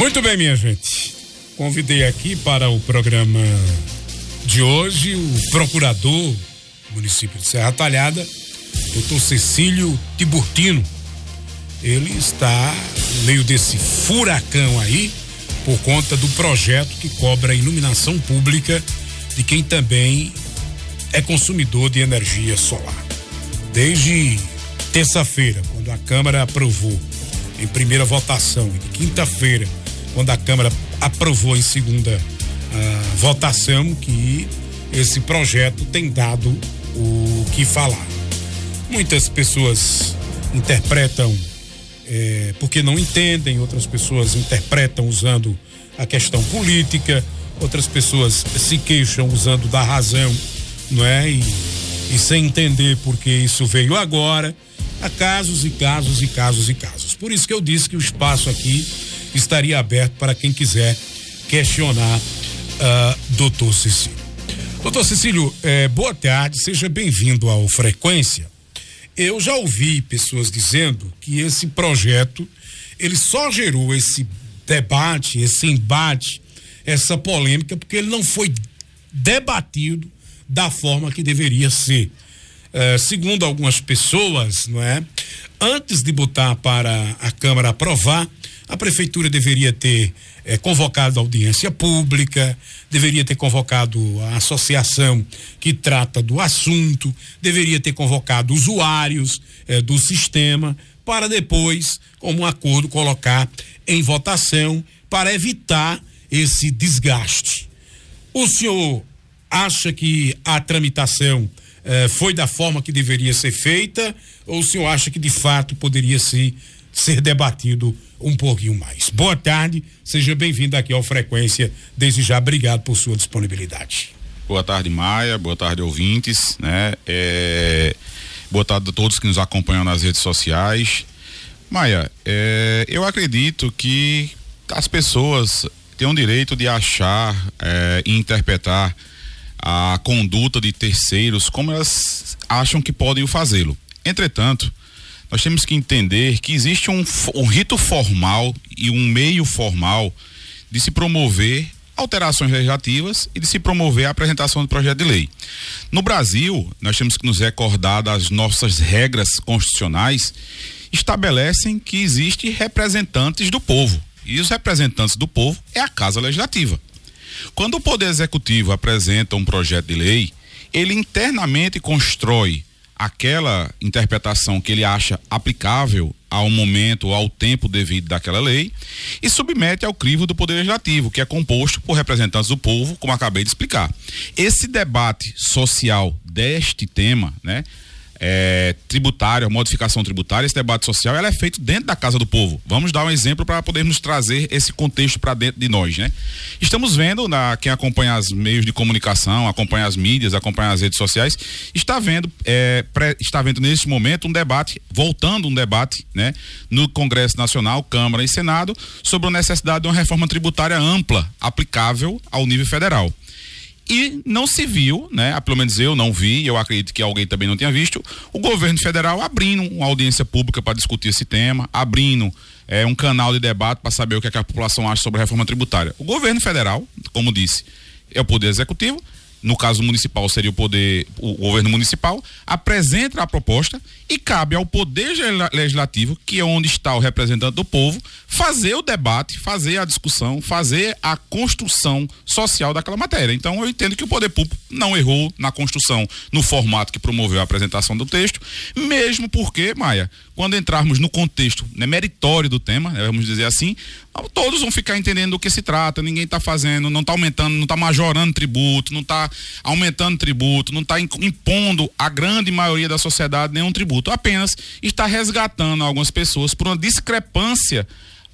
Muito bem, minha gente. Convidei aqui para o programa de hoje o procurador do município de Serra Talhada, doutor Cecílio Tiburtino. Ele está no meio desse furacão aí por conta do projeto que cobra a iluminação pública de quem também é consumidor de energia solar. Desde terça-feira, quando a Câmara aprovou em primeira votação, e quinta-feira, quando a Câmara aprovou em segunda uh, votação que esse projeto tem dado o que falar. Muitas pessoas interpretam é, porque não entendem, outras pessoas interpretam usando a questão política, outras pessoas se queixam usando da razão, não é? E, e sem entender porque isso veio agora. Há casos e casos e casos e casos. Por isso que eu disse que o espaço aqui estaria aberto para quem quiser questionar uh, doutor Cecílio. Doutor Cecílio, eh, boa tarde, seja bem-vindo ao Frequência. Eu já ouvi pessoas dizendo que esse projeto ele só gerou esse debate, esse embate, essa polêmica, porque ele não foi debatido da forma que deveria ser. Uh, segundo algumas pessoas, não é? Antes de botar para a Câmara aprovar, a prefeitura deveria ter eh, convocado audiência pública, deveria ter convocado a associação que trata do assunto, deveria ter convocado usuários eh, do sistema, para depois, como um acordo, colocar em votação para evitar esse desgaste. O senhor acha que a tramitação eh, foi da forma que deveria ser feita ou o senhor acha que de fato poderia se, ser debatido um pouquinho mais. Boa tarde, seja bem-vindo aqui ao Frequência. Desde já, obrigado por sua disponibilidade. Boa tarde, Maia. Boa tarde, ouvintes. Né? É... Boa tarde a todos que nos acompanham nas redes sociais. Maia, é... eu acredito que as pessoas têm o direito de achar é... e interpretar a conduta de terceiros como elas acham que podem fazê-lo. Entretanto, nós temos que entender que existe um, um rito formal e um meio formal de se promover alterações legislativas e de se promover a apresentação do projeto de lei. No Brasil, nós temos que nos recordar das nossas regras constitucionais estabelecem que existem representantes do povo. E os representantes do povo é a Casa Legislativa. Quando o Poder Executivo apresenta um projeto de lei, ele internamente constrói aquela interpretação que ele acha aplicável ao momento, ao tempo devido daquela lei e submete ao crivo do Poder Legislativo, que é composto por representantes do povo, como acabei de explicar. Esse debate social deste tema, né, é, tributária, modificação tributária, esse debate social, ela é feito dentro da casa do povo. Vamos dar um exemplo para podermos trazer esse contexto para dentro de nós, né? Estamos vendo, na, quem acompanha os meios de comunicação, acompanha as mídias, acompanha as redes sociais, está vendo, é, pré, está vendo nesse momento um debate, voltando um debate, né? No Congresso Nacional, Câmara e Senado, sobre a necessidade de uma reforma tributária ampla, aplicável ao nível federal e não se viu, né? Pelo menos eu não vi, eu acredito que alguém também não tenha visto, o governo federal abrindo uma audiência pública para discutir esse tema, abrindo é, um canal de debate para saber o que, é que a população acha sobre a reforma tributária. O governo federal, como disse, é o poder executivo, no caso municipal seria o poder, o governo municipal, apresenta a proposta e cabe ao poder legislativo, que é onde está o representante do povo, fazer o debate, fazer a discussão, fazer a construção social daquela matéria. Então eu entendo que o poder público não errou na construção, no formato que promoveu a apresentação do texto, mesmo porque, Maia, quando entrarmos no contexto né, meritório do tema, né, vamos dizer assim, todos vão ficar entendendo do que se trata, ninguém está fazendo, não está aumentando, não está majorando tributo, não está aumentando tributo, não está impondo a grande maioria da sociedade nenhum tributo, apenas está resgatando algumas pessoas por uma discrepância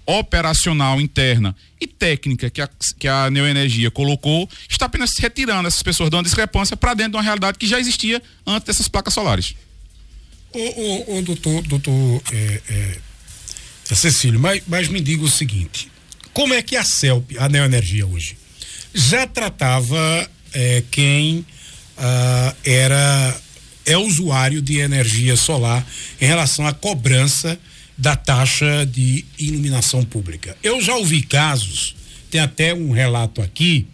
operacional interna e técnica que a, que a Neoenergia colocou, está apenas retirando essas pessoas de uma discrepância para dentro de uma realidade que já existia antes dessas placas solares. O, o, o doutor, doutor é, é, é, Cecílio, mas, mas me diga o seguinte: como é que a CELP, a Neoenergia hoje, já tratava é, quem ah, era é usuário de energia solar em relação à cobrança da taxa de iluminação pública. Eu já ouvi casos, tem até um relato aqui,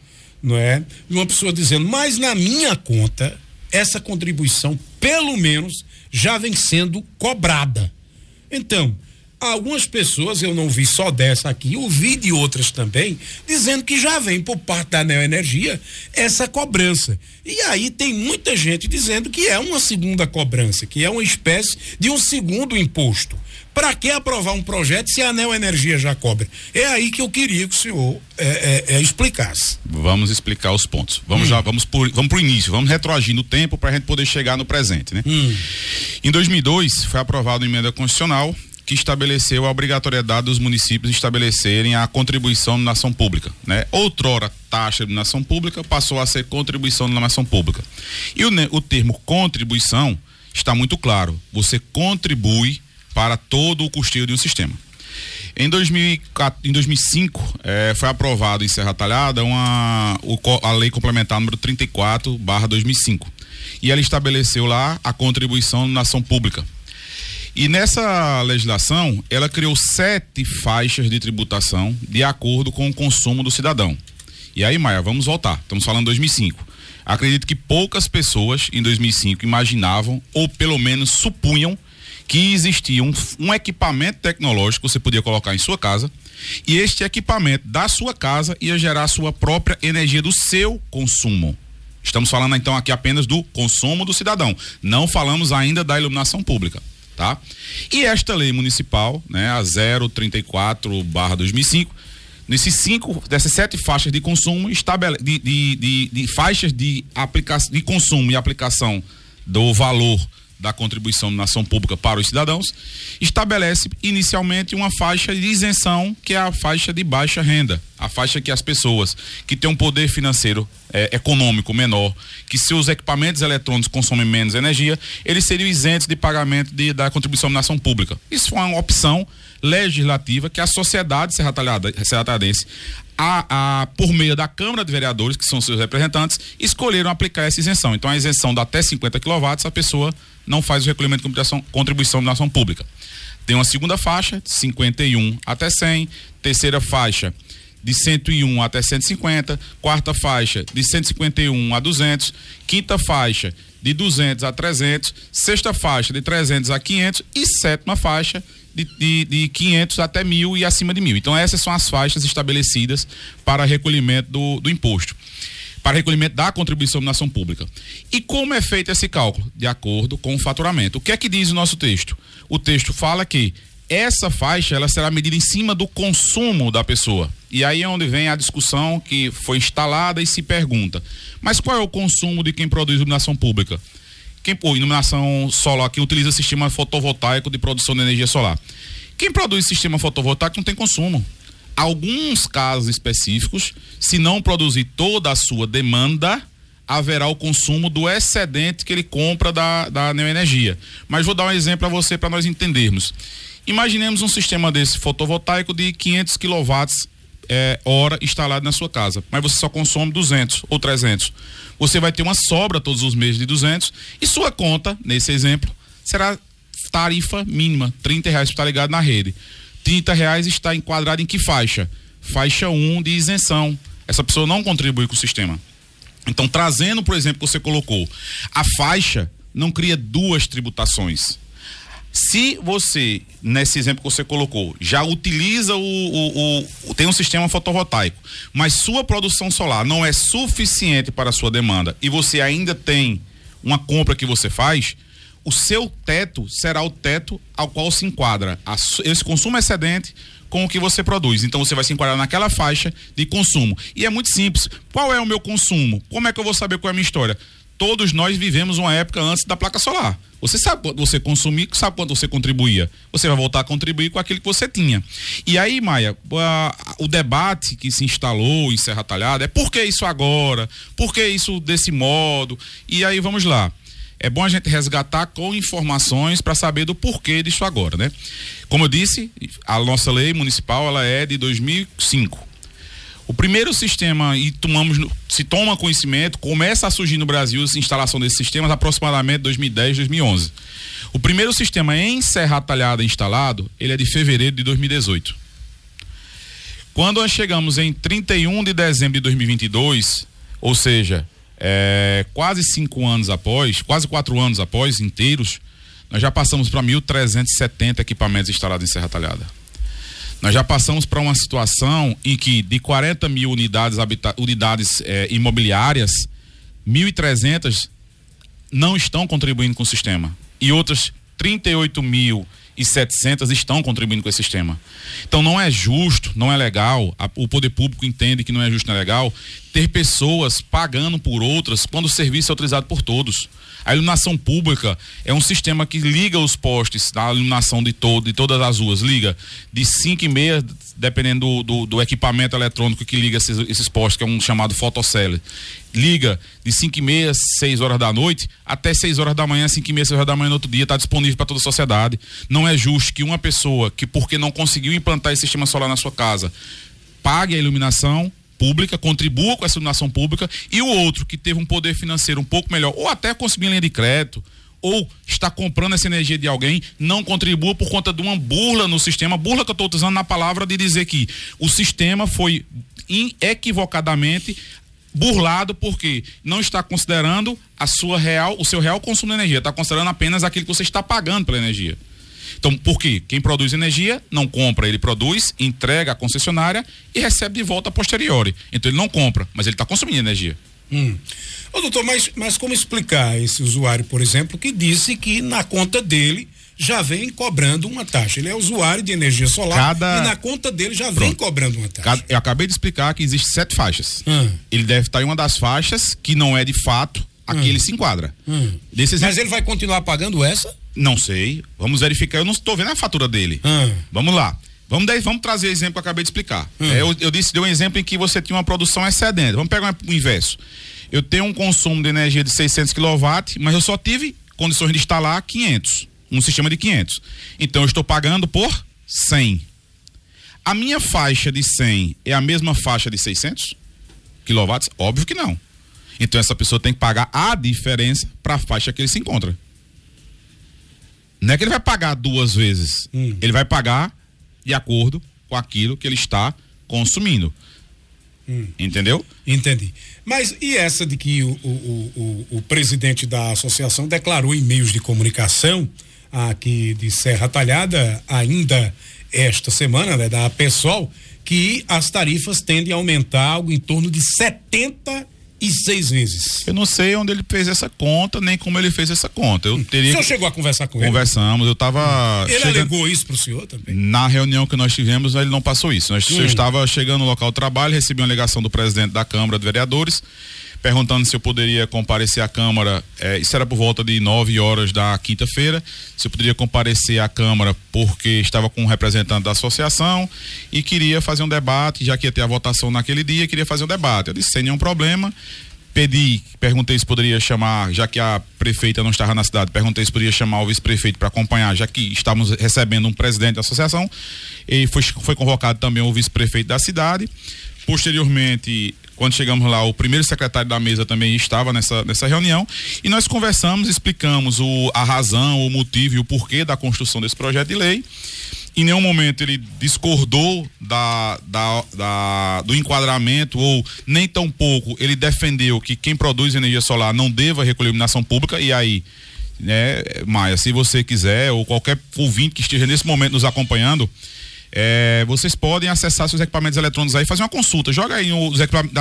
não é? De uma pessoa dizendo, mas na minha conta, essa contribuição, pelo menos, já vem sendo cobrada. Então, algumas pessoas, eu não vi só dessa aqui, ouvi de outras também, dizendo que já vem por parte da Neoenergia essa cobrança. E aí tem muita gente dizendo que é uma segunda cobrança, que é uma espécie de um segundo imposto. Para que aprovar um projeto se a Neoenergia já cobra? É aí que eu queria que o senhor é, é, é, explicasse. Vamos explicar os pontos. Vamos hum. já, vamos por, vamos pro início, vamos retroagir no tempo para a gente poder chegar no presente, né? Hum. Em 2002 foi aprovada uma emenda constitucional que estabeleceu a obrigatoriedade dos municípios estabelecerem a contribuição na ação pública, né? Outrora taxa de nação pública passou a ser contribuição na nação pública. E o, o termo contribuição está muito claro. Você contribui para todo o custeio de um sistema. Em, 2004, em 2005, eh, foi aprovado em Serra Talhada uma, o, a lei complementar número 34, barra 2005. E ela estabeleceu lá a contribuição na ação pública. E nessa legislação, ela criou sete faixas de tributação de acordo com o consumo do cidadão. E aí, Maia, vamos voltar. Estamos falando 2005. Acredito que poucas pessoas em 2005 imaginavam, ou pelo menos supunham, que existia um, um equipamento tecnológico que você podia colocar em sua casa e este equipamento da sua casa ia gerar a sua própria energia do seu consumo. Estamos falando então aqui apenas do consumo do cidadão. Não falamos ainda da iluminação pública, tá? E esta lei municipal, né, a 034/2005, nesses cinco, dessas sete faixas de consumo, estabele, de, de, de, de faixas de aplicação de consumo e aplicação do valor da contribuição na ação pública para os cidadãos, estabelece inicialmente uma faixa de isenção, que é a faixa de baixa renda, a faixa que as pessoas que têm um poder financeiro é, econômico menor, que seus equipamentos eletrônicos consomem menos energia, eles seriam isentos de pagamento de, da contribuição na ação pública. Isso foi uma opção legislativa que a sociedade serratalhadense a, a, por meio da Câmara de Vereadores, que são seus representantes, escolheram aplicar essa isenção. Então, a isenção dá até 50 kW, a pessoa não faz o recolhimento de contribuição, de ação pública. Tem uma segunda faixa, de 51 até 100, terceira faixa, de 101 até 150, quarta faixa, de 151 a 200, quinta faixa, de 200 a 300, sexta faixa, de 300 a 500 e sétima faixa, de, de, de 500 até mil e acima de mil. Então, essas são as faixas estabelecidas para recolhimento do, do imposto para recolhimento da contribuição na ação pública. E como é feito esse cálculo? De acordo com o faturamento. O que é que diz o nosso texto? O texto fala que essa faixa ela será medida em cima do consumo da pessoa. E aí é onde vem a discussão que foi instalada e se pergunta: mas qual é o consumo de quem produz iluminação pública? Quem, pô, iluminação solar, quem utiliza sistema fotovoltaico de produção de energia solar. Quem produz sistema fotovoltaico não tem consumo. Alguns casos específicos, se não produzir toda a sua demanda, haverá o consumo do excedente que ele compra da, da neoenergia. Mas vou dar um exemplo para você para nós entendermos. Imaginemos um sistema desse fotovoltaico de 500 kW é, hora instalado na sua casa, mas você só consome 200 ou 300 você vai ter uma sobra todos os meses de 200 e sua conta, nesse exemplo, será tarifa mínima, 30 reais para estar ligado na rede. 30 reais está enquadrado em que faixa? Faixa 1 um de isenção. Essa pessoa não contribui com o sistema. Então, trazendo, por exemplo, que você colocou, a faixa não cria duas tributações. Se você, nesse exemplo que você colocou, já utiliza o, o, o, tem um sistema fotovoltaico, mas sua produção solar não é suficiente para a sua demanda e você ainda tem uma compra que você faz, o seu teto será o teto ao qual se enquadra a, esse consumo excedente com o que você produz. Então você vai se enquadrar naquela faixa de consumo. E é muito simples. Qual é o meu consumo? Como é que eu vou saber qual é a minha história? Todos nós vivemos uma época antes da placa solar. Você sabe quanto você consumia, sabe quanto você contribuía. Você vai voltar a contribuir com aquilo que você tinha. E aí, Maia, o debate que se instalou em Serra Talhada é por que isso agora? Por que isso desse modo? E aí, vamos lá. É bom a gente resgatar com informações para saber do porquê disso agora, né? Como eu disse, a nossa lei municipal ela é de 2005 O primeiro sistema, e tomamos, se toma conhecimento, começa a surgir no Brasil a instalação desses sistemas aproximadamente 2010, 2011. O primeiro sistema em Serra Talhada instalado, ele é de fevereiro de 2018. Quando nós chegamos em 31 de dezembro de 2022, ou seja, é, quase cinco anos após, quase quatro anos após, inteiros, nós já passamos para 1.370 equipamentos instalados em Serra Talhada. Nós já passamos para uma situação em que de 40 mil unidades, unidades é, imobiliárias, 1.300 não estão contribuindo com o sistema. E outras 38 mil e 700 estão contribuindo com esse sistema. Então não é justo, não é legal, a, o poder público entende que não é justo, não é legal ter pessoas pagando por outras quando o serviço é utilizado por todos. A iluminação pública é um sistema que liga os postes da iluminação de todo, de todas as ruas, liga de 5 e meia, dependendo do, do, do, equipamento eletrônico que liga esses, esses postes, que é um chamado fotocell. Liga de 5 e meia, 6 horas da noite, até 6 horas da manhã, 5 e meia, 6 horas da manhã no outro dia, está disponível para toda a sociedade. Não é justo que uma pessoa que, porque não conseguiu implantar esse sistema solar na sua casa, pague a iluminação pública, contribua com essa iluminação pública, e o outro que teve um poder financeiro um pouco melhor, ou até conseguir linha de crédito, ou está comprando essa energia de alguém, não contribua por conta de uma burla no sistema, burla que eu estou usando na palavra de dizer que o sistema foi equivocadamente burlado porque não está considerando a sua real, o seu real consumo de energia, está considerando apenas aquilo que você está pagando pela energia. Então, por quê? Quem produz energia não compra, ele produz, entrega à concessionária e recebe de volta a posteriori. Então ele não compra, mas ele está consumindo energia. Hum. Ô, doutor, mas, mas como explicar esse usuário, por exemplo, que disse que na conta dele já vem cobrando uma taxa. Ele é usuário de energia solar Cada... e na conta dele já Pronto. vem cobrando uma taxa. Cada... Eu acabei de explicar que existe sete faixas. Hum. Ele deve estar em uma das faixas que não é de fato a que hum. ele se enquadra. Hum. Mas ele vai continuar pagando essa? Não sei. Vamos verificar. Eu não estou vendo a fatura dele. Hum. Vamos lá. Vamos, daí, vamos trazer o exemplo que eu acabei de explicar. Hum. É, eu, eu, disse, deu um exemplo em que você tinha uma produção excedente. Vamos pegar o inverso. Eu tenho um consumo de energia de 600 kW, mas eu só tive condições de instalar 500. Um sistema de 500. Então eu estou pagando por 100. A minha faixa de 100 é a mesma faixa de 600 kW? Óbvio que não. Então essa pessoa tem que pagar a diferença para a faixa que ele se encontra. Não é que ele vai pagar duas vezes. Hum. Ele vai pagar de acordo com aquilo que ele está consumindo. Hum. Entendeu? Entendi. Mas e essa de que o, o, o, o, presidente da associação declarou em meios de comunicação aqui de Serra Talhada, ainda esta semana, né, da PSOL, que as tarifas tendem a aumentar algo em torno de 70 e seis vezes. Eu não sei onde ele fez essa conta, nem como ele fez essa conta. Eu teria o senhor chegou a conversar com ele? Conversamos, eu estava. Ele chegando... alegou isso para o senhor também? Na reunião que nós tivemos, ele não passou isso. Nós, hum. Eu estava chegando no local do trabalho, recebi uma ligação do presidente da Câmara de Vereadores, perguntando se eu poderia comparecer à Câmara. É, isso era por volta de 9 horas da quinta-feira. Se eu poderia comparecer à Câmara porque estava com um representante da associação e queria fazer um debate, já que ia ter a votação naquele dia, queria fazer um debate. Eu disse, sem nenhum problema pedi, perguntei se poderia chamar, já que a prefeita não estava na cidade, perguntei se poderia chamar o vice-prefeito para acompanhar, já que estamos recebendo um presidente da associação, e foi, foi convocado também o vice-prefeito da cidade. Posteriormente, quando chegamos lá, o primeiro secretário da mesa também estava nessa, nessa reunião e nós conversamos, explicamos o, a razão, o motivo e o porquê da construção desse projeto de lei. Em nenhum momento ele discordou da, da, da, do enquadramento ou nem tão pouco ele defendeu que quem produz energia solar não deva recolher iluminação pública e aí né, Maia, se você quiser ou qualquer ouvinte que esteja nesse momento nos acompanhando, é, vocês podem acessar seus equipamentos eletrônicos aí, fazer uma consulta. Joga aí os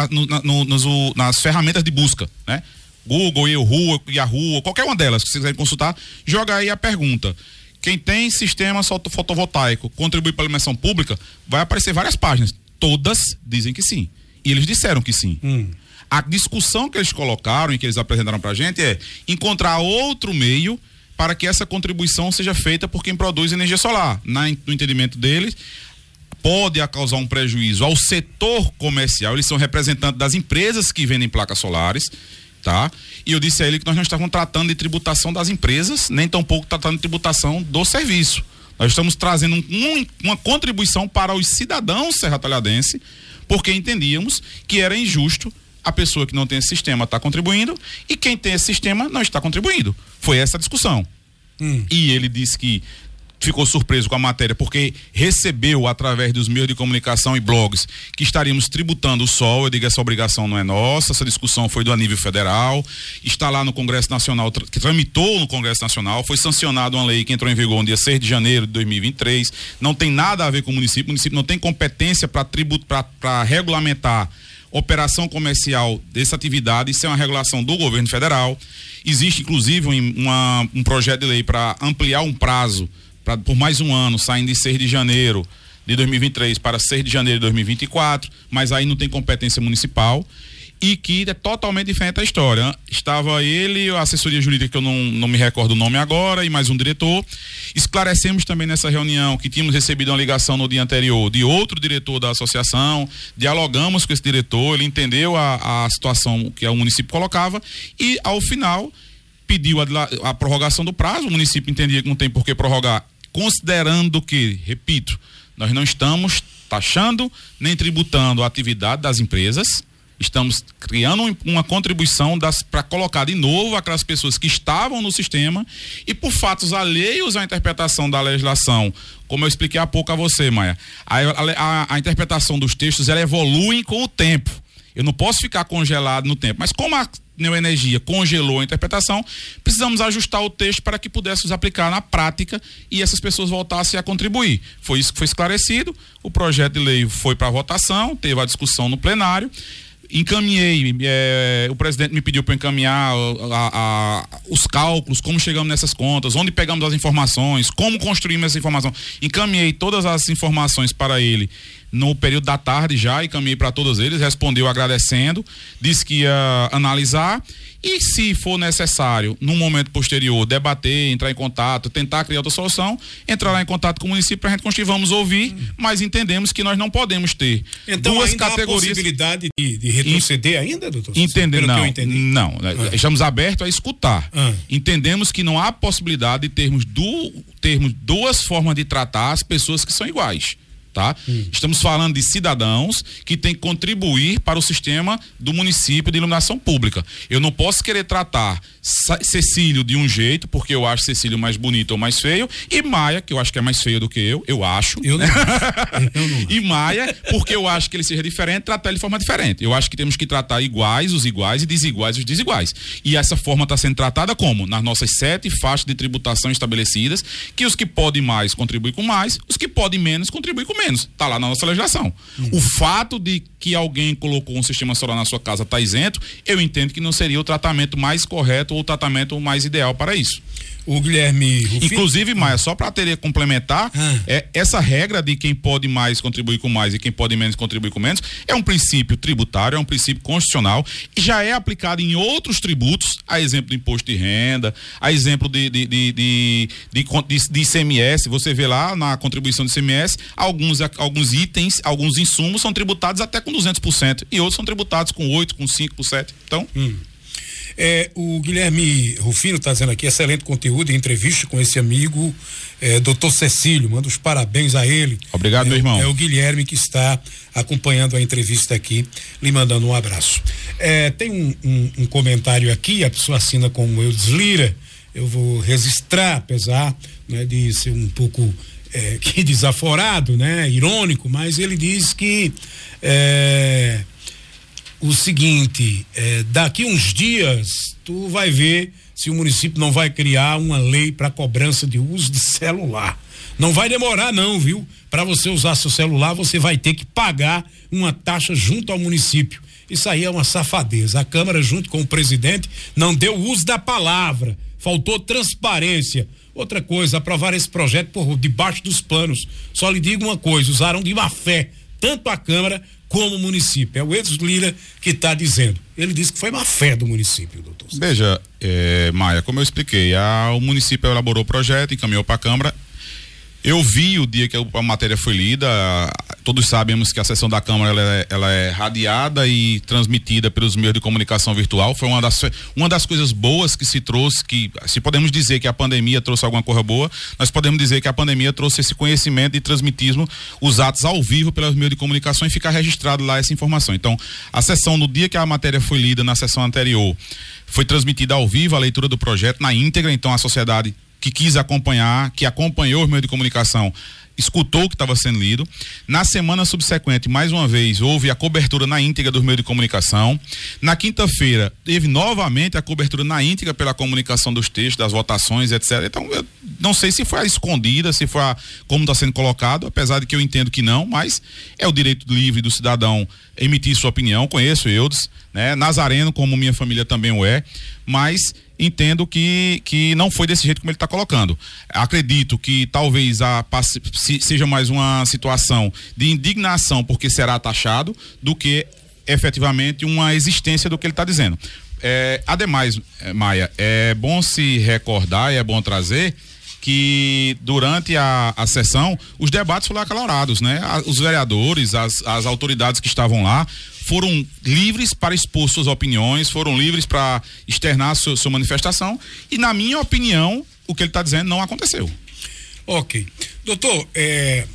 no, no, nos, nas ferramentas de busca, né? Google, Yahoo, Yahoo, qualquer uma delas que vocês quiserem consultar, joga aí a pergunta. Quem tem sistema fotovoltaico contribui para a iluminação pública, vai aparecer várias páginas. Todas dizem que sim. E eles disseram que sim. Hum. A discussão que eles colocaram e que eles apresentaram para a gente é encontrar outro meio para que essa contribuição seja feita por quem produz energia solar. Na, no entendimento deles, pode causar um prejuízo ao setor comercial, eles são representantes das empresas que vendem placas solares, tá? E eu disse a ele que nós não estávamos tratando de tributação das empresas, nem tampouco tratando de tributação do serviço. Nós estamos trazendo um, uma contribuição para os cidadãos serratalhadense, porque entendíamos que era injusto a pessoa que não tem esse sistema está contribuindo e quem tem esse sistema não está contribuindo. Foi essa a discussão. Hum. E ele disse que ficou surpreso com a matéria porque recebeu através dos meios de comunicação e blogs que estaríamos tributando o sol. Eu digo essa obrigação não é nossa, essa discussão foi do nível federal, está lá no Congresso Nacional, que tramitou no Congresso Nacional, foi sancionada uma lei que entrou em vigor no dia 6 de janeiro de 2023. Não tem nada a ver com o município, o município não tem competência para para regulamentar operação comercial dessa atividade, isso é uma regulação do governo federal. Existe, inclusive, uma, um projeto de lei para ampliar um prazo pra, por mais um ano, saindo de 6 de janeiro de 2023 para 6 de janeiro de 2024, mas aí não tem competência municipal e que é totalmente diferente da história. Estava ele, a assessoria jurídica, que eu não, não me recordo o nome agora, e mais um diretor. Esclarecemos também nessa reunião que tínhamos recebido uma ligação no dia anterior de outro diretor da associação, dialogamos com esse diretor, ele entendeu a, a situação que o município colocava e, ao final, pediu a, a prorrogação do prazo. O município entendia que não tem por que prorrogar, considerando que, repito, nós não estamos taxando nem tributando a atividade das empresas estamos criando uma contribuição para colocar de novo aquelas pessoas que estavam no sistema e por fatos alheios à interpretação da legislação, como eu expliquei há pouco a você, Maia, a, a, a interpretação dos textos ela evolui com o tempo. Eu não posso ficar congelado no tempo, mas como a Neoenergia congelou a interpretação, precisamos ajustar o texto para que pudéssemos aplicar na prática e essas pessoas voltassem a contribuir. Foi isso que foi esclarecido. O projeto de lei foi para votação, teve a discussão no plenário encaminhei, é, o presidente me pediu para encaminhar a, a, os cálculos, como chegamos nessas contas, onde pegamos as informações, como construímos essa informação. Encaminhei todas as informações para ele no período da tarde já, encaminhei para todos eles, respondeu agradecendo, disse que ia analisar e se for necessário, num momento posterior, debater, entrar em contato, tentar criar outra solução, entrar lá em contato com o município para a gente construir, vamos ouvir, mas entendemos que nós não podemos ter então, duas categorias. Há possibilidade de, de retroceder ainda, doutor? Entender, não, não. Ah. Estamos abertos a escutar. Ah. Entendemos que não há possibilidade de termos, du, termos duas formas de tratar as pessoas que são iguais tá? Hum. Estamos falando de cidadãos que têm que contribuir para o sistema do município de iluminação pública. Eu não posso querer tratar Cecílio de um jeito, porque eu acho Cecílio mais bonito ou mais feio, e Maia, que eu acho que é mais feio do que eu, eu acho. Eu não. eu não. E Maia, porque eu acho que ele seja diferente, tratar ele de forma diferente. Eu acho que temos que tratar iguais os iguais e desiguais os desiguais. E essa forma está sendo tratada como? Nas nossas sete faixas de tributação estabelecidas, que os que podem mais contribuem com mais, os que podem menos contribuem com menos. Está lá na nossa legislação. O fato de que alguém colocou um sistema solar na sua casa está isento, eu entendo que não seria o tratamento mais correto ou o tratamento mais ideal para isso. O Guilherme. Rufino. Inclusive, Maia, só para ter complementar, ah. é, essa regra de quem pode mais contribuir com mais e quem pode menos contribuir com menos é um princípio tributário, é um princípio constitucional e já é aplicado em outros tributos, a exemplo do imposto de renda, a exemplo de, de, de, de, de, de ICMS. Você vê lá na contribuição do ICMS, alguns, alguns itens, alguns insumos são tributados até com 200% e outros são tributados com 8%, com 5%. Então. Hum. É, o Guilherme Rufino está dizendo aqui, excelente conteúdo, entrevista com esse amigo, é, doutor Cecílio, manda os parabéns a ele. Obrigado, é, meu irmão. É o Guilherme que está acompanhando a entrevista aqui, lhe mandando um abraço. É, tem um, um, um, comentário aqui, a pessoa assina como eu deslira, eu vou registrar, apesar né, de ser um pouco é, que desaforado, né, irônico, mas ele diz que é, o seguinte: é, daqui uns dias tu vai ver se o município não vai criar uma lei para cobrança de uso de celular. Não vai demorar não, viu? Para você usar seu celular, você vai ter que pagar uma taxa junto ao município. Isso aí é uma safadeza. A Câmara, junto com o presidente, não deu uso da palavra. Faltou transparência. Outra coisa, aprovar esse projeto por debaixo dos panos. Só lhe digo uma coisa: usaram de má fé tanto a Câmara como município. É o Edson Lira que está dizendo. Ele disse que foi má fé do município, doutor. Veja, é, Maia, como eu expliquei, a, o município elaborou o projeto, encaminhou para a Câmara. Eu vi o dia que a matéria foi lida, todos sabemos que a sessão da Câmara ela é, ela é, radiada e transmitida pelos meios de comunicação virtual. Foi uma das, uma das coisas boas que se trouxe, que se podemos dizer que a pandemia trouxe alguma coisa boa, nós podemos dizer que a pandemia trouxe esse conhecimento de transmitismo, os atos ao vivo pelos meios de comunicação e ficar registrado lá essa informação. Então, a sessão, no dia que a matéria foi lida na sessão anterior, foi transmitida ao vivo a leitura do projeto na íntegra, então a sociedade que quis acompanhar, que acompanhou os meios de comunicação, escutou o que estava sendo lido. Na semana subsequente, mais uma vez, houve a cobertura na íntegra dos meios de comunicação. Na quinta-feira, teve novamente a cobertura na íntegra pela comunicação dos textos, das votações, etc. Então, eu não sei se foi a escondida, se foi a, como está sendo colocado, apesar de que eu entendo que não, mas é o direito livre do cidadão emitir sua opinião. Conheço Eudes, né? Nazareno, como minha família também o é, mas entendo que, que não foi desse jeito como ele está colocando. Acredito que talvez a, seja mais uma situação de indignação porque será taxado do que efetivamente uma existência do que ele está dizendo. É, ademais, é, Maia, é bom se recordar e é bom trazer que durante a, a sessão os debates foram acalorados, né? Os vereadores, as, as autoridades que estavam lá foram livres para expor suas opiniões, foram livres para externar sua, sua manifestação e, na minha opinião, o que ele está dizendo não aconteceu. Ok. Doutor, é,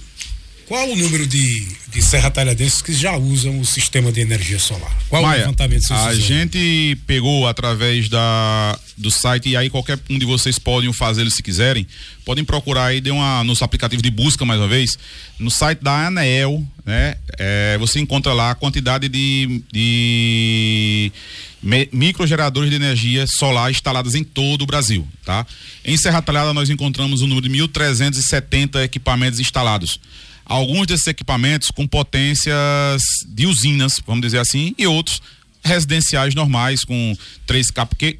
qual o número de, de serra talhadenses que já usam o sistema de energia solar? Qual Maia, o levantamento A gente pegou através da, do site e aí qualquer um de vocês podem fazê-lo se quiserem. Podem procurar aí, dê uma, nos aplicativos de busca mais uma vez. No site da Anel, né? É, você encontra lá a quantidade de, de microgeradores de energia solar instaladas em todo o Brasil, tá? Em Serra Talhada nós encontramos o número de 1.370 equipamentos instalados alguns desses equipamentos com potências de usinas, vamos dizer assim, e outros residenciais normais com 3,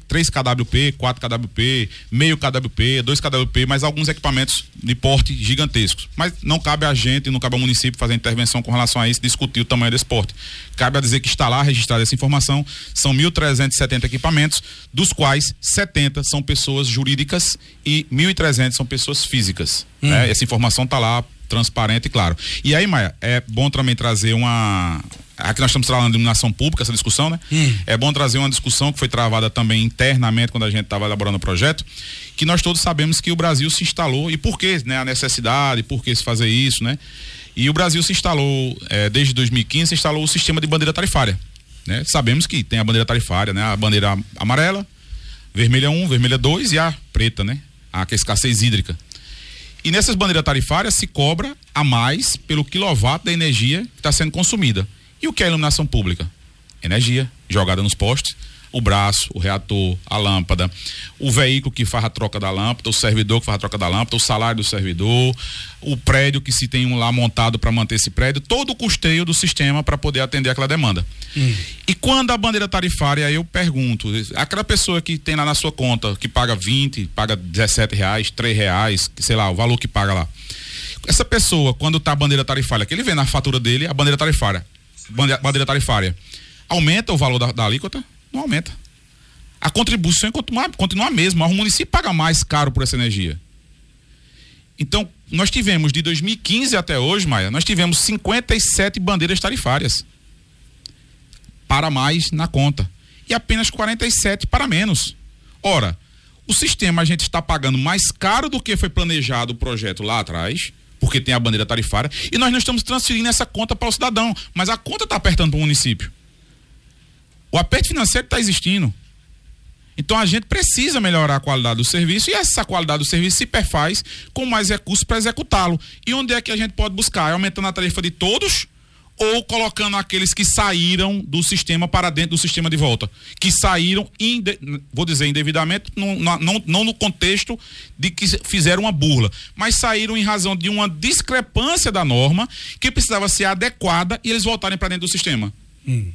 3 kWp, 4 kWp, meio kWp, 2 kWp, mas alguns equipamentos de porte gigantescos. Mas não cabe a gente, não cabe ao município fazer intervenção com relação a isso, discutir o tamanho desse porte. Cabe a dizer que está lá registrada essa informação, são 1.370 equipamentos, dos quais 70 são pessoas jurídicas e 1.300 são pessoas físicas. Hum. Né? Essa informação está lá transparente e claro. E aí, Maia, é bom também trazer uma. Aqui nós estamos falando de iluminação pública, essa discussão, né? Hum. É bom trazer uma discussão que foi travada também internamente quando a gente estava elaborando o projeto, que nós todos sabemos que o Brasil se instalou, e por que, né? A necessidade, por que se fazer isso, né? E o Brasil se instalou, é, desde 2015, se instalou o sistema de bandeira tarifária. Né? Sabemos que tem a bandeira tarifária, né? A bandeira amarela, vermelha 1, vermelha 2 e a preta, né? A que é escassez hídrica. E nessas bandeiras tarifárias se cobra a mais pelo quilowatt da energia que está sendo consumida. E o que é iluminação pública? Energia jogada nos postes o braço, o reator, a lâmpada, o veículo que faz a troca da lâmpada, o servidor que faz a troca da lâmpada, o salário do servidor, o prédio que se tem um lá montado para manter esse prédio, todo o custeio do sistema para poder atender aquela demanda. Hum. E quando a bandeira tarifária, eu pergunto, aquela pessoa que tem lá na sua conta, que paga 20, paga 17 reais, 3 reais, sei lá, o valor que paga lá. Essa pessoa, quando tá a bandeira tarifária, que ele vê na fatura dele a bandeira tarifária, bandeira tarifária, aumenta o valor da, da alíquota? Não aumenta. A contribuição continua, continua a mesma, o município paga mais caro por essa energia. Então, nós tivemos de 2015 até hoje, Maia, nós tivemos 57 bandeiras tarifárias para mais na conta e apenas 47 para menos. Ora, o sistema a gente está pagando mais caro do que foi planejado o projeto lá atrás, porque tem a bandeira tarifária, e nós não estamos transferindo essa conta para o cidadão, mas a conta está apertando para o município. O aperto financeiro está existindo. Então a gente precisa melhorar a qualidade do serviço e essa qualidade do serviço se perfaz com mais recursos para executá-lo. E onde é que a gente pode buscar? É aumentando a tarifa de todos ou colocando aqueles que saíram do sistema para dentro do sistema de volta? Que saíram, vou dizer indevidamente, não, não, não no contexto de que fizeram uma burla, mas saíram em razão de uma discrepância da norma que precisava ser adequada e eles voltarem para dentro do sistema. Hum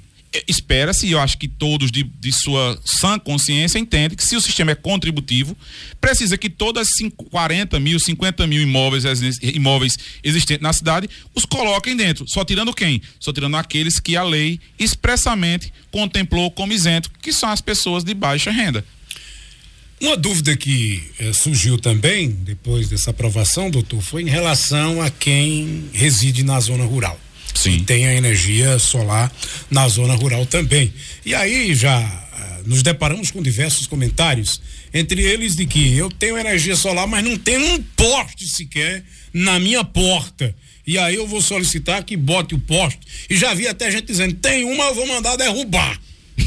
espera-se, e eu acho que todos de, de, sua sã consciência entendem que se o sistema é contributivo, precisa que todas 40 mil, 50 mil imóveis, imóveis existentes na cidade os coloquem dentro. Só tirando quem? Só tirando aqueles que a lei expressamente contemplou como isento, que são as pessoas de baixa renda. Uma dúvida que eh, surgiu também depois dessa aprovação, doutor, foi em relação a quem reside na zona rural. Sim. E tem a energia solar na zona rural também. E aí já ah, nos deparamos com diversos comentários, entre eles de que eu tenho energia solar, mas não tenho um poste sequer na minha porta. E aí eu vou solicitar que bote o poste. E já vi até gente dizendo: tem uma, eu vou mandar derrubar.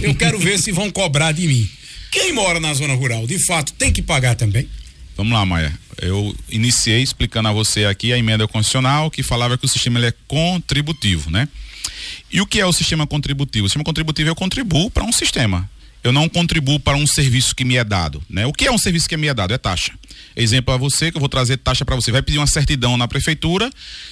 Eu quero ver se vão cobrar de mim. Quem mora na zona rural, de fato, tem que pagar também? Vamos lá, Maia. Eu iniciei explicando a você aqui a emenda constitucional que falava que o sistema ele é contributivo, né? E o que é o sistema contributivo? O sistema contributivo eu contribuo para um sistema. Eu não contribuo para um serviço que me é dado, né? O que é um serviço que me é dado? É taxa. Exemplo a você que eu vou trazer taxa para você. Vai pedir uma certidão na prefeitura.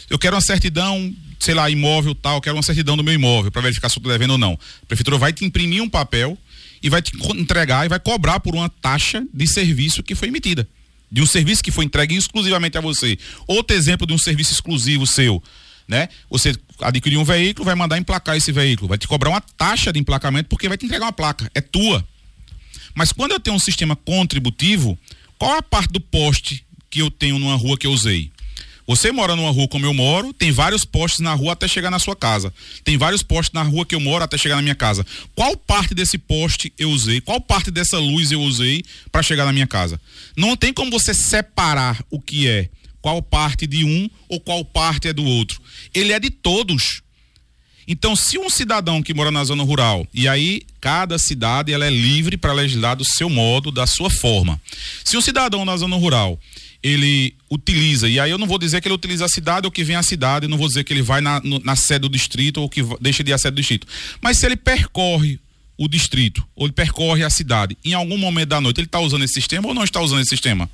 Eu quero uma certidão, sei lá, imóvel tal, eu quero uma certidão do meu imóvel para verificar se eu estou devendo ou não. A prefeitura vai te imprimir um papel e vai te entregar e vai cobrar por uma taxa de serviço que foi emitida de um serviço que foi entregue exclusivamente a você. Outro exemplo de um serviço exclusivo seu, né? Você adquiriu um veículo, vai mandar emplacar esse veículo, vai te cobrar uma taxa de emplacamento porque vai te entregar uma placa, é tua. Mas quando eu tenho um sistema contributivo, qual a parte do poste que eu tenho numa rua que eu usei? Você mora numa rua como eu moro, tem vários postes na rua até chegar na sua casa. Tem vários postes na rua que eu moro até chegar na minha casa. Qual parte desse poste eu usei? Qual parte dessa luz eu usei para chegar na minha casa? Não tem como você separar o que é qual parte de um ou qual parte é do outro. Ele é de todos. Então, se um cidadão que mora na zona rural, e aí cada cidade ela é livre para legislar do seu modo, da sua forma. Se um cidadão na zona rural ele utiliza, e aí eu não vou dizer que ele utiliza a cidade ou que vem à cidade, não vou dizer que ele vai na, na sede do distrito ou que deixa de ir à sede do distrito. Mas se ele percorre o distrito, ou ele percorre a cidade, em algum momento da noite ele está usando esse sistema ou não está usando esse sistema?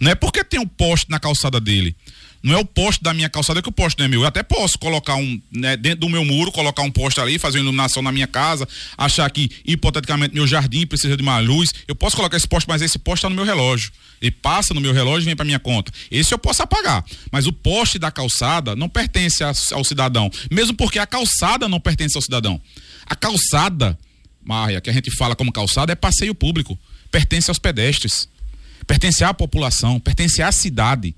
Não é porque tem um poste na calçada dele não é o poste da minha calçada que o poste não é meu. Eu até posso colocar um, né, dentro do meu muro, colocar um poste ali, fazer uma iluminação na minha casa, achar que hipoteticamente meu jardim precisa de uma luz. Eu posso colocar esse poste, mas esse poste está no meu relógio. Ele passa no meu relógio e vem para minha conta. Esse eu posso apagar. Mas o poste da calçada não pertence ao cidadão. Mesmo porque a calçada não pertence ao cidadão. A calçada, Maria, que a gente fala como calçada, é passeio público. Pertence aos pedestres. Pertence à população, pertence à cidade.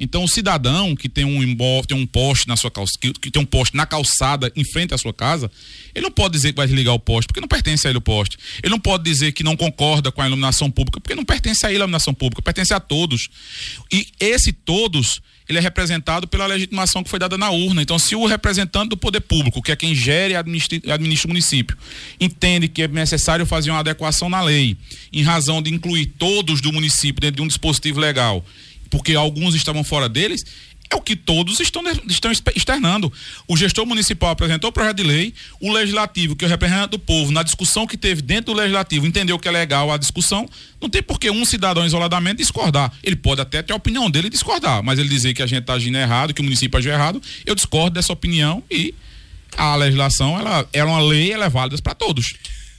Então, o cidadão que tem um imóvel, tem um poste na sua calça, que, que, tem um poste na calçada em frente à sua casa, ele não pode dizer que vai desligar o poste, porque não pertence a ele o poste. Ele não pode dizer que não concorda com a iluminação pública, porque não pertence a ele a iluminação pública, pertence a todos. E esse todos, ele é representado pela legitimação que foi dada na urna. Então, se o representante do poder público, que é quem gere e administra, administra o município, entende que é necessário fazer uma adequação na lei, em razão de incluir todos do município dentro de um dispositivo legal porque alguns estavam fora deles, é o que todos estão, estão externando. O gestor municipal apresentou o projeto de lei, o legislativo, que é o representante do povo, na discussão que teve dentro do legislativo, entendeu que é legal a discussão, não tem por que um cidadão isoladamente discordar. Ele pode até ter a opinião dele discordar, mas ele dizer que a gente está agindo errado, que o município agiu errado, eu discordo dessa opinião e a legislação, ela é uma lei, ela é válida para todos.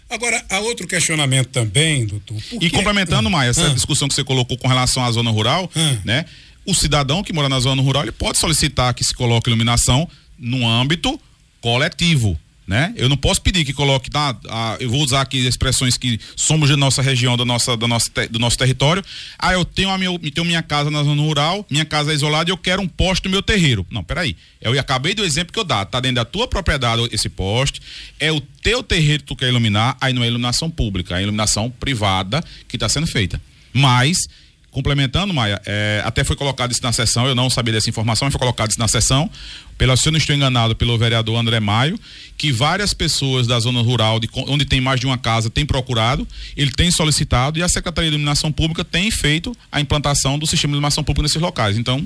Agora, há outro questionamento também, doutor. E complementando, Maia, essa ah. discussão que você colocou com relação à zona rural, ah. né? O cidadão que mora na zona rural, ele pode solicitar que se coloque iluminação no âmbito coletivo né? Eu não posso pedir que coloque, tá, eu vou usar aqui expressões que somos de nossa região, da nossa, da nossa, do nosso território. Ah, eu tenho a minha, tenho minha casa na zona rural, minha casa é isolada e eu quero um poste no meu terreiro. Não, peraí. Eu acabei do exemplo que eu dá, tá dentro da tua propriedade esse poste, é o teu terreiro que tu quer iluminar, aí não é iluminação pública, é iluminação privada que está sendo feita. Mas complementando, Maia, é, até foi colocado isso na sessão, eu não sabia dessa informação, mas foi colocado isso na sessão, pela, se eu não estou enganado, pelo vereador André Maio, que várias pessoas da zona rural, de, onde tem mais de uma casa, têm procurado, ele tem solicitado e a Secretaria de Iluminação Pública tem feito a implantação do sistema de iluminação pública nesses locais. Então,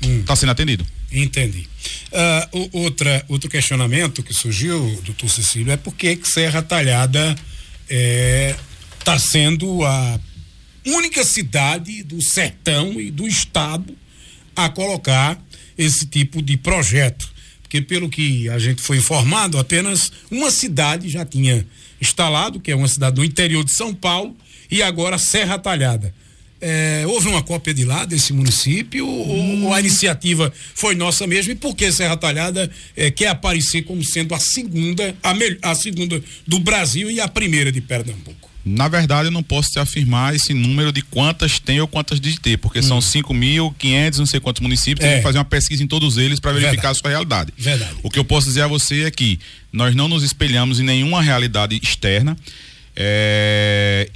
está hum. sendo atendido. Entendi. Uh, outra, outro questionamento que surgiu, doutor Cecílio, é por que Serra Talhada está é, sendo a única cidade do sertão e do estado a colocar esse tipo de projeto. Porque, pelo que a gente foi informado, apenas uma cidade já tinha instalado, que é uma cidade do interior de São Paulo, e agora Serra Talhada. É, houve uma cópia de lá desse município hum. ou, a iniciativa foi nossa mesmo e por que Serra Talhada é, quer aparecer como sendo a segunda a, a segunda do Brasil e a primeira de Pernambuco? Na verdade, eu não posso te afirmar esse número de quantas tem ou quantas de ter, porque hum. são 5.500, não sei quantos municípios, é. tem que fazer uma pesquisa em todos eles para verificar Verdade. a sua realidade. Verdade. O que eu posso dizer a você é que nós não nos espelhamos em nenhuma realidade externa é,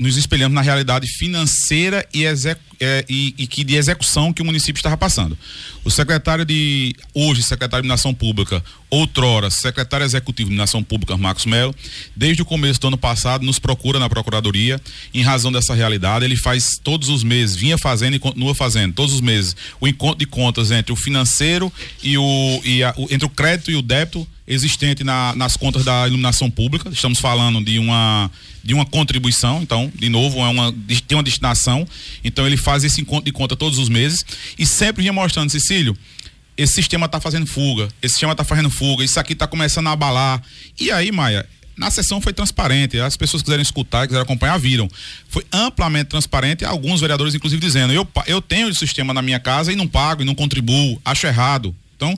nos espelhamos na realidade financeira e, é, e, e, que de execução que o município estava passando. O secretário de hoje, secretário de Minação Pública, outrora secretário executivo de Minação Pública, Marcos Melo, desde o começo do ano passado nos procura na procuradoria em razão dessa realidade. Ele faz todos os meses, vinha fazendo e continua fazendo todos os meses o encontro de contas entre o financeiro e o, e a, o entre o crédito e o débito existente na, nas contas da iluminação pública. Estamos falando de uma de uma contribuição, então, de novo, é uma, tem uma destinação. Então ele faz esse encontro de conta todos os meses e sempre vinha mostrando, Cecílio, esse sistema está fazendo fuga, esse sistema está fazendo fuga, isso aqui está começando a abalar. E aí, Maia, na sessão foi transparente, as pessoas quiserem escutar, quiserem acompanhar, viram. Foi amplamente transparente, alguns vereadores, inclusive, dizendo: eu, eu tenho o sistema na minha casa e não pago e não contribuo, acho errado. Então,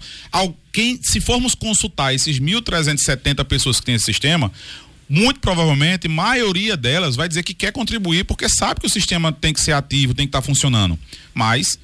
quem, se formos consultar esses 1.370 pessoas que têm esse sistema, muito provavelmente, maioria delas vai dizer que quer contribuir porque sabe que o sistema tem que ser ativo, tem que estar tá funcionando. Mas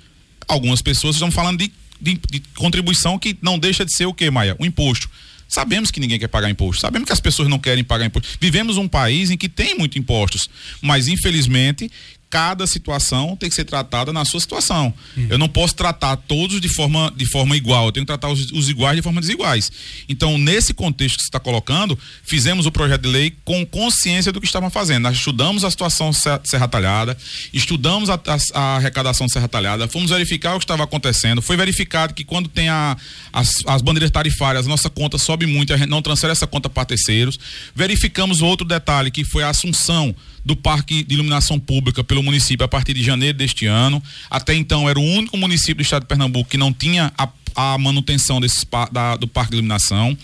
algumas pessoas estão falando de, de, de, contribuição que não deixa de ser o que, Maia? O imposto. Sabemos que ninguém quer pagar imposto, sabemos que as pessoas não querem pagar imposto. Vivemos um país em que tem muito impostos, mas infelizmente cada situação tem que ser tratada na sua situação. Hum. Eu não posso tratar todos de forma, de forma igual, eu tenho que tratar os, os iguais de forma desiguais. Então, nesse contexto que você está colocando, fizemos o projeto de lei com consciência do que estavam fazendo. Nós estudamos a situação Serra Talhada, estudamos a, a, a arrecadação Serra Talhada, fomos verificar o que estava acontecendo. Foi verificado que quando tem a, as, as bandeiras tarifárias, a nossa conta sobe muito, a gente não transfere essa conta para terceiros. Verificamos outro detalhe, que foi a assunção do Parque de Iluminação Pública pelo município a partir de janeiro deste ano. Até então era o único município do estado de Pernambuco que não tinha a, a manutenção desses, da, do Parque de Iluminação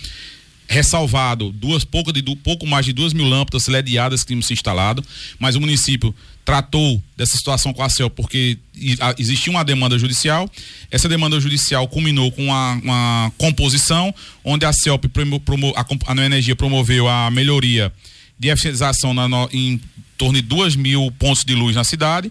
ressalvado duas pouco de pouco mais de duas mil lâmpadas ledeadas que tínhamos instalado, mas o município tratou dessa situação com a CEL porque existia uma demanda judicial. Essa demanda judicial culminou com uma, uma composição onde a CELP promo, a, a Energia promoveu a melhoria de eficientização na, no, em torno de duas mil pontos de luz na cidade.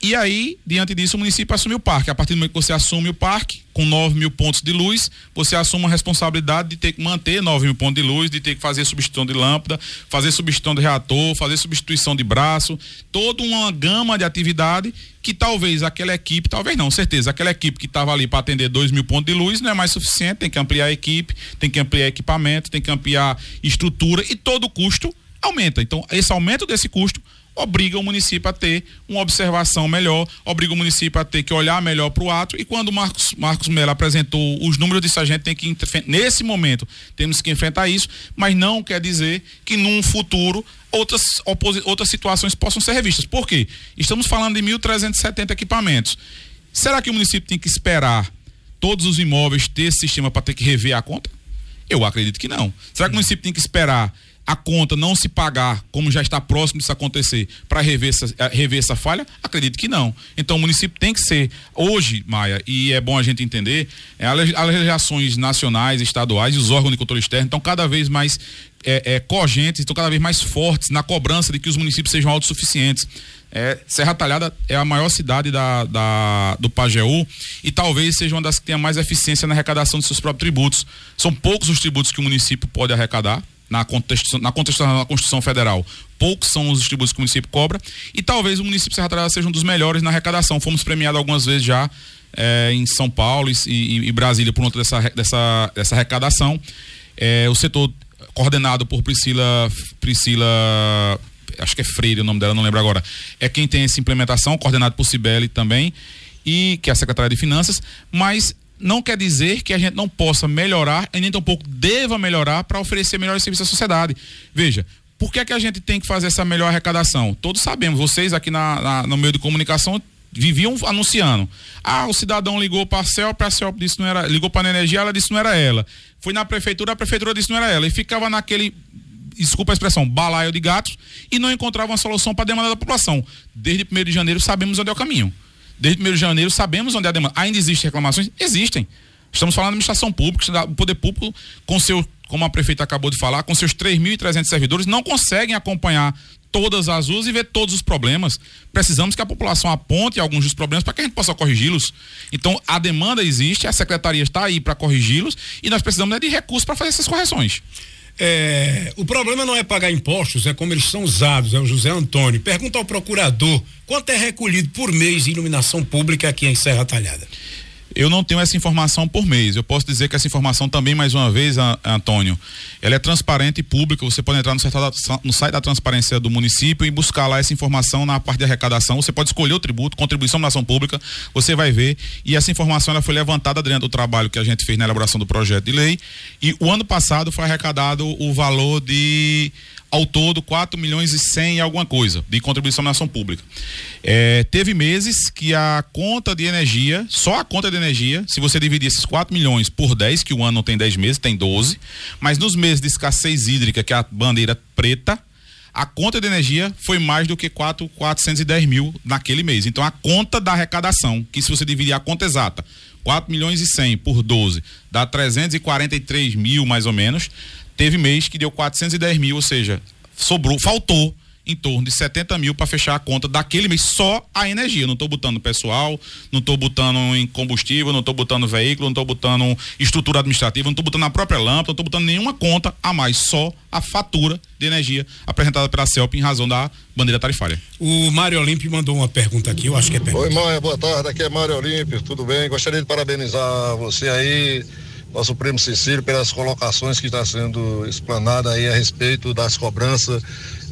E aí, diante disso, o município assumiu o parque. A partir do momento que você assume o parque, com 9 mil pontos de luz, você assume a responsabilidade de ter que manter 9 mil pontos de luz, de ter que fazer substituição de lâmpada, fazer substituição de reator, fazer substituição de braço, toda uma gama de atividade que talvez aquela equipe, talvez não, certeza, aquela equipe que estava ali para atender 2 mil pontos de luz não é mais suficiente, tem que ampliar a equipe, tem que ampliar equipamento, tem que ampliar estrutura e todo o custo aumenta. Então, esse aumento desse custo obriga o município a ter uma observação melhor, obriga o município a ter que olhar melhor para o ato. E quando o Marcos, Marcos Mello apresentou os números disso, a gente tem que, nesse momento, temos que enfrentar isso, mas não quer dizer que num futuro outras, outras situações possam ser revistas. Por quê? Estamos falando de 1.370 equipamentos. Será que o município tem que esperar todos os imóveis ter esse sistema para ter que rever a conta? Eu acredito que não. Será que o município tem que esperar a conta não se pagar, como já está próximo disso acontecer, para rever essa, eh, rever essa falha? Acredito que não. Então o município tem que ser, hoje, Maia, e é bom a gente entender, é, as legislações nacionais, estaduais e os órgãos de controle externo estão cada vez mais é, é, cogentes, estão cada vez mais fortes na cobrança de que os municípios sejam autossuficientes. É, Serra Talhada é a maior cidade da, da, do Pajeú e talvez seja uma das que tenha mais eficiência na arrecadação de seus próprios tributos. São poucos os tributos que o município pode arrecadar, na Constituição, na na Constituição Federal, poucos são os tributos que o município cobra e talvez o município de Serra Talhada seja um dos melhores na arrecadação. Fomos premiados algumas vezes já é, em São Paulo e, e, e, Brasília por conta dessa, dessa, dessa arrecadação. É, o setor coordenado por Priscila, Priscila acho que é Freire o nome dela, não lembro agora, é quem tem essa implementação, coordenado por Cibele também, e que é a secretária de Finanças, mas não quer dizer que a gente não possa melhorar e nem tampouco deva melhorar para oferecer melhores serviços à sociedade. Veja, por que, é que a gente tem que fazer essa melhor arrecadação? Todos sabemos, vocês aqui na, na no meio de comunicação viviam anunciando. Ah, o cidadão ligou para a CELP, a CELP disse não era, ligou para a energia, ela disse não era ela. Foi na prefeitura, a prefeitura disse não era ela. E ficava naquele, desculpa a expressão, balaio de gatos e não encontrava uma solução para a demanda da população. Desde 1 de janeiro sabemos onde é o caminho. Desde 1 de janeiro sabemos onde é a demanda. Ainda existem reclamações? Existem. Estamos falando de administração pública, o poder público, com seu, como a prefeita acabou de falar, com seus 3.300 servidores, não conseguem acompanhar todas as ruas e ver todos os problemas. Precisamos que a população aponte alguns dos problemas para que a gente possa corrigi-los. Então, a demanda existe, a secretaria está aí para corrigi-los e nós precisamos né, de recursos para fazer essas correções. É, o problema não é pagar impostos, é como eles são usados, é o José Antônio. Pergunta ao procurador quanto é recolhido por mês de iluminação pública aqui em Serra Talhada. Eu não tenho essa informação por mês. Eu posso dizer que essa informação também, mais uma vez, Antônio, ela é transparente e pública. Você pode entrar no site, da, no site da transparência do município e buscar lá essa informação na parte de arrecadação. Você pode escolher o tributo, contribuição na ação pública, você vai ver. E essa informação ela foi levantada dentro do trabalho que a gente fez na elaboração do projeto de lei. E o ano passado foi arrecadado o valor de ao todo 4 milhões e 100 e alguma coisa de contribuição na ação pública. É, teve meses que a conta de energia, só a conta de energia, se você dividir esses 4 milhões por 10, que o ano não tem 10 meses, tem 12, mas nos meses de escassez hídrica, que é a bandeira preta, a conta de energia foi mais do que 4, 410 mil naquele mês. Então a conta da arrecadação, que se você dividir a conta exata, 4 milhões e 100 por 12, dá 343 mil mais ou menos. Teve mês que deu 410 mil, ou seja, sobrou, faltou em torno de 70 mil para fechar a conta daquele mês só a energia. Não estou botando pessoal, não estou botando em combustível, não estou botando veículo, não estou botando estrutura administrativa, não estou botando a própria lâmpada, não estou botando nenhuma conta a mais, só a fatura de energia apresentada pela CELP em razão da bandeira tarifária. O Mário Olímpio mandou uma pergunta aqui, eu acho que é pergunta. Oi, Maia, boa tarde, aqui é Mário Olímpio, tudo bem? Gostaria de parabenizar você aí nosso primo Cecílio pelas colocações que está sendo explanada aí a respeito das cobranças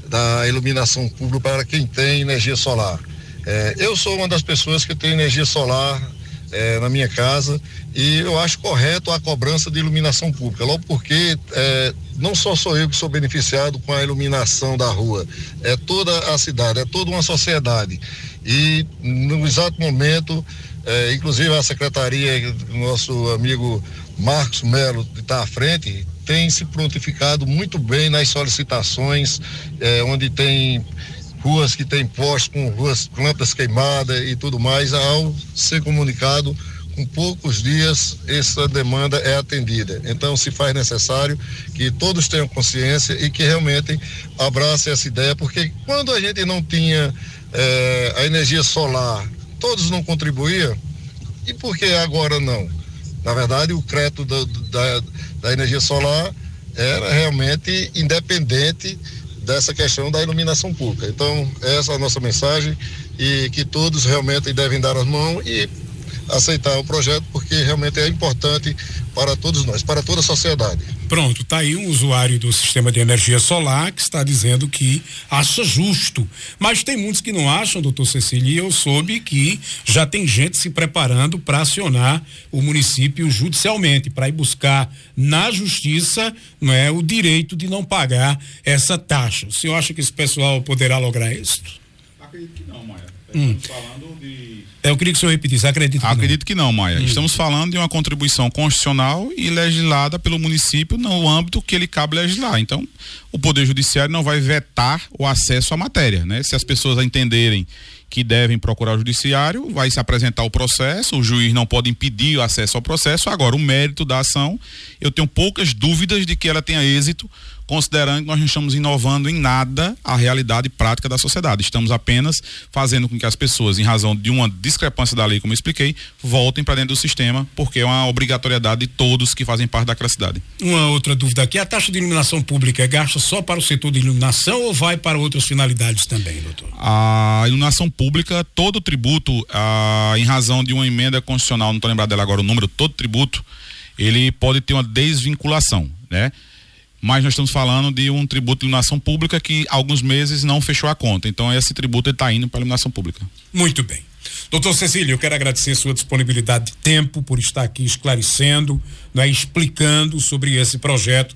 da iluminação pública para quem tem energia solar. É, eu sou uma das pessoas que tem energia solar é, na minha casa e eu acho correto a cobrança de iluminação pública, logo porque é, não só sou eu que sou beneficiado com a iluminação da rua, é toda a cidade, é toda uma sociedade. E no exato momento, é, inclusive a secretaria, nosso amigo Marcos Melo, está à frente, tem se prontificado muito bem nas solicitações, eh, onde tem ruas que tem postes com ruas plantas queimadas e tudo mais, ao ser comunicado com poucos dias essa demanda é atendida. Então se faz necessário que todos tenham consciência e que realmente abracem essa ideia, porque quando a gente não tinha eh, a energia solar, todos não contribuíam, e por que agora não? Na verdade, o crédito da, da, da energia solar era realmente independente dessa questão da iluminação pública. Então, essa é a nossa mensagem e que todos realmente devem dar as mãos e aceitar o projeto porque realmente é importante para todos nós, para toda a sociedade. Pronto, tá aí um usuário do sistema de energia solar que está dizendo que acha justo. Mas tem muitos que não acham, doutor Cecília, e eu soube que já tem gente se preparando para acionar o município judicialmente, para ir buscar na justiça não é, o direito de não pagar essa taxa. O senhor acha que esse pessoal poderá lograr isso? Acredito que não, Maia. Hum. falando de. É, eu queria que o senhor repetisse, acredito que Acredito não. que não, Maia. Hum. Estamos falando de uma contribuição constitucional e legislada pelo município no âmbito que ele cabe legislar. Então, o Poder Judiciário não vai vetar o acesso à matéria, né? Se as pessoas entenderem que devem procurar o judiciário, vai se apresentar o processo, o juiz não pode impedir o acesso ao processo. Agora, o mérito da ação, eu tenho poucas dúvidas de que ela tenha êxito, considerando que nós não estamos inovando em nada a realidade prática da sociedade. Estamos apenas fazendo com que as pessoas, em razão de uma discrepância da lei, como eu expliquei, voltem para dentro do sistema, porque é uma obrigatoriedade de todos que fazem parte daquela cidade. Uma outra dúvida aqui: a taxa de iluminação pública é gasta só para o setor de iluminação ou vai para outras finalidades também, doutor? A iluminação pública, todo tributo, ah, em razão de uma emenda constitucional, não estou lembrado dela agora o número, todo tributo, ele pode ter uma desvinculação, né? Mas nós estamos falando de um tributo de iluminação pública que alguns meses não fechou a conta. Então esse tributo está indo para a iluminação pública. Muito bem. Doutor Cecílio, eu quero agradecer sua disponibilidade de tempo por estar aqui esclarecendo, né, explicando sobre esse projeto